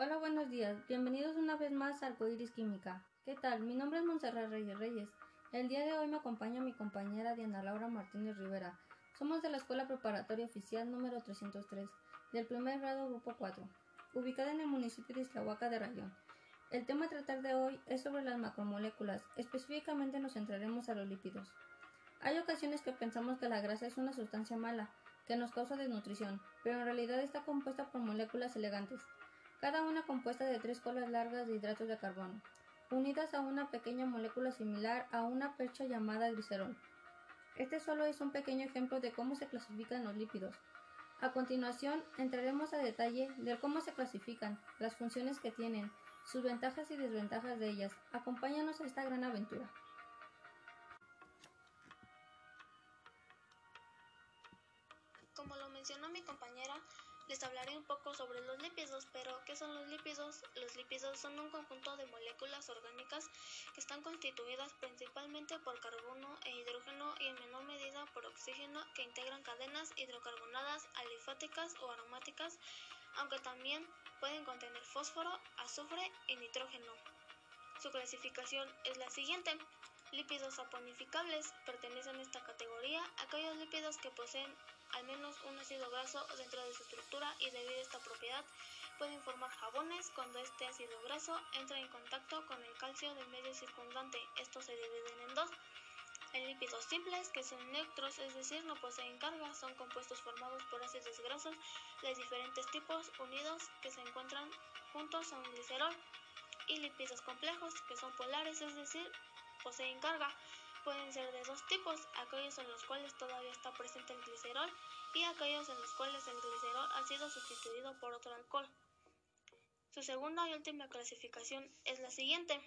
Hola, buenos días. Bienvenidos una vez más a Arcoiris Química. ¿Qué tal? Mi nombre es Montserrat Reyes Reyes. El día de hoy me acompaña mi compañera Diana Laura Martínez Rivera. Somos de la Escuela Preparatoria Oficial número 303, del primer grado Grupo 4, ubicada en el municipio de Iztahuaca de Rayón. El tema a tratar de hoy es sobre las macromoléculas. Específicamente nos centraremos a los lípidos. Hay ocasiones que pensamos que la grasa es una sustancia mala, que nos causa desnutrición, pero en realidad está compuesta por moléculas elegantes, cada una compuesta de tres colas largas de hidratos de carbono, unidas a una pequeña molécula similar a una percha llamada glicerol. Este solo es un pequeño ejemplo de cómo se clasifican los lípidos. A continuación, entraremos a detalle de cómo se clasifican, las funciones que tienen, sus ventajas y desventajas de ellas. Acompáñanos a esta gran aventura. Como lo mencionó mi compañera, les hablaré un poco sobre los lípidos, pero ¿qué son los lípidos? Los lípidos son un conjunto de moléculas orgánicas que están constituidas principalmente por carbono e hidrógeno y en menor medida por oxígeno que integran cadenas hidrocarbonadas alifáticas o aromáticas, aunque también pueden contener fósforo, azufre y nitrógeno. Su clasificación es la siguiente. Lípidos saponificables pertenecen a esta categoría aquellos lípidos que poseen al menos un ácido graso dentro de su estructura y debido a esta propiedad pueden formar jabones cuando este ácido graso entra en contacto con el calcio del medio circundante. Estos se dividen en dos. En lípidos simples, que son neutros, es decir, no poseen carga, son compuestos formados por ácidos grasos de diferentes tipos unidos que se encuentran juntos a un glicerol. Y lípidos complejos, que son polares, es decir, poseen carga. Pueden ser de dos tipos, aquellos en los cuales todavía está presente el glicerol y aquellos en los cuales el glicerol ha sido sustituido por otro alcohol. Su segunda y última clasificación es la siguiente.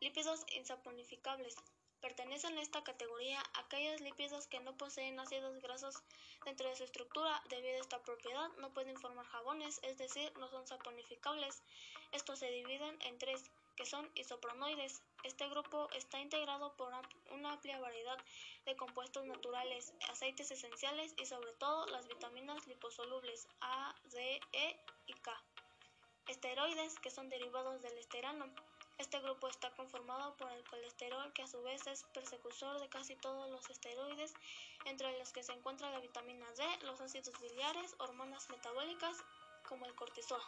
Lípidos insaponificables. Pertenecen a esta categoría aquellos lípidos que no poseen ácidos grasos dentro de su estructura. Debido a esta propiedad no pueden formar jabones, es decir, no son saponificables. Estos se dividen en tres que son isopronoides. Este grupo está integrado por una amplia variedad de compuestos naturales, aceites esenciales y sobre todo las vitaminas liposolubles A, D, E y K. Esteroides, que son derivados del esterano. Este grupo está conformado por el colesterol, que a su vez es persecutor de casi todos los esteroides, entre los que se encuentra la vitamina D, los ácidos biliares, hormonas metabólicas como el cortisol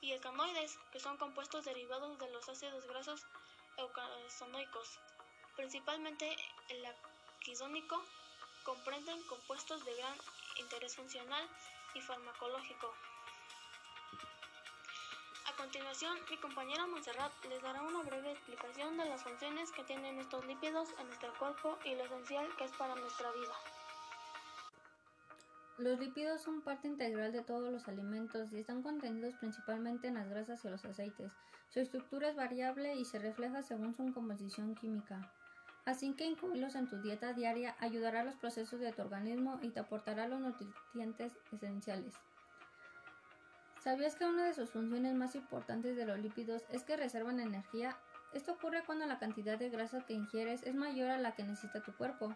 y ecanoides, que son compuestos derivados de los ácidos grasos eucarosonoicos. Principalmente el aquidónico comprenden compuestos de gran interés funcional y farmacológico. A continuación, mi compañera Montserrat les dará una breve explicación de las funciones que tienen estos lípidos en nuestro cuerpo y lo esencial que es para nuestra vida. Los lípidos son parte integral de todos los alimentos y están contenidos principalmente en las grasas y los aceites. Su estructura es variable y se refleja según su composición química. Así que incluirlos en tu dieta diaria ayudará a los procesos de tu organismo y te aportará los nutrientes esenciales. ¿Sabías que una de sus funciones más importantes de los lípidos es que reservan energía? Esto ocurre cuando la cantidad de grasa que ingieres es mayor a la que necesita tu cuerpo.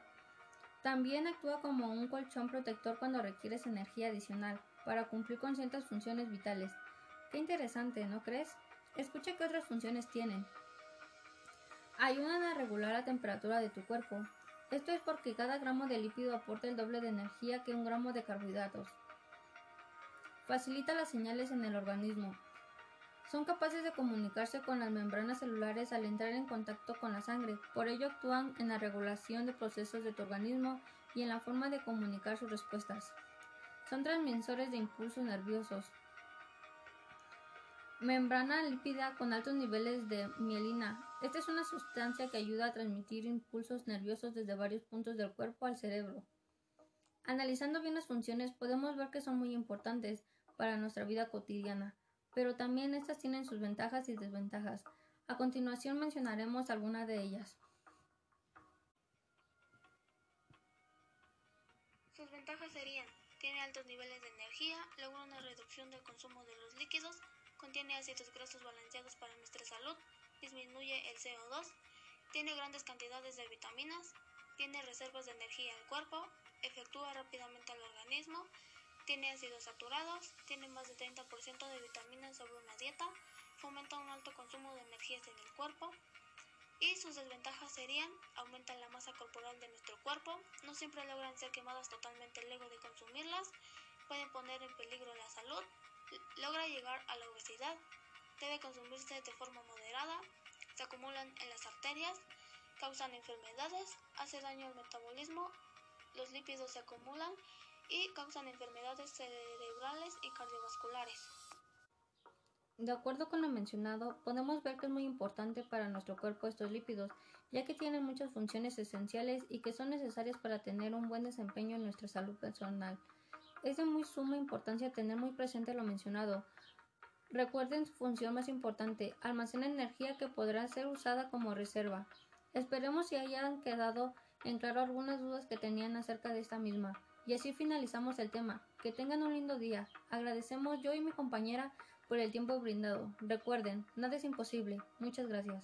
También actúa como un colchón protector cuando requieres energía adicional para cumplir con ciertas funciones vitales. Qué interesante, ¿no crees? Escucha qué otras funciones tienen. Ayudan a regular la temperatura de tu cuerpo. Esto es porque cada gramo de lípido aporta el doble de energía que un gramo de carbohidratos. Facilita las señales en el organismo. Son capaces de comunicarse con las membranas celulares al entrar en contacto con la sangre, por ello actúan en la regulación de procesos de tu organismo y en la forma de comunicar sus respuestas. Son transmisores de impulsos nerviosos. Membrana lípida con altos niveles de mielina. Esta es una sustancia que ayuda a transmitir impulsos nerviosos desde varios puntos del cuerpo al cerebro. Analizando bien las funciones podemos ver que son muy importantes para nuestra vida cotidiana pero también estas tienen sus ventajas y desventajas. A continuación mencionaremos algunas de ellas. Sus ventajas serían, tiene altos niveles de energía, logra una reducción del consumo de los líquidos, contiene ácidos grasos balanceados para nuestra salud, disminuye el CO2, tiene grandes cantidades de vitaminas, tiene reservas de energía al cuerpo, efectúa rápidamente al organismo, tiene ácidos saturados, tiene más de 30% de vitaminas sobre una dieta, fomenta un alto consumo de energías en el cuerpo, y sus desventajas serían aumentan la masa corporal de nuestro cuerpo, no siempre logran ser quemadas totalmente luego de consumirlas, pueden poner en peligro la salud, logra llegar a la obesidad, debe consumirse de forma moderada, se acumulan en las arterias, causan enfermedades, hace daño al metabolismo, los lípidos se acumulan y causan enfermedades cerebrales y cardiovasculares. De acuerdo con lo mencionado, podemos ver que es muy importante para nuestro cuerpo estos lípidos, ya que tienen muchas funciones esenciales y que son necesarias para tener un buen desempeño en nuestra salud personal. Es de muy suma importancia tener muy presente lo mencionado. Recuerden su función más importante, almacena energía que podrá ser usada como reserva. Esperemos si hayan quedado en claro algunas dudas que tenían acerca de esta misma. Y así finalizamos el tema. Que tengan un lindo día. Agradecemos yo y mi compañera por el tiempo brindado. Recuerden, nada es imposible. Muchas gracias.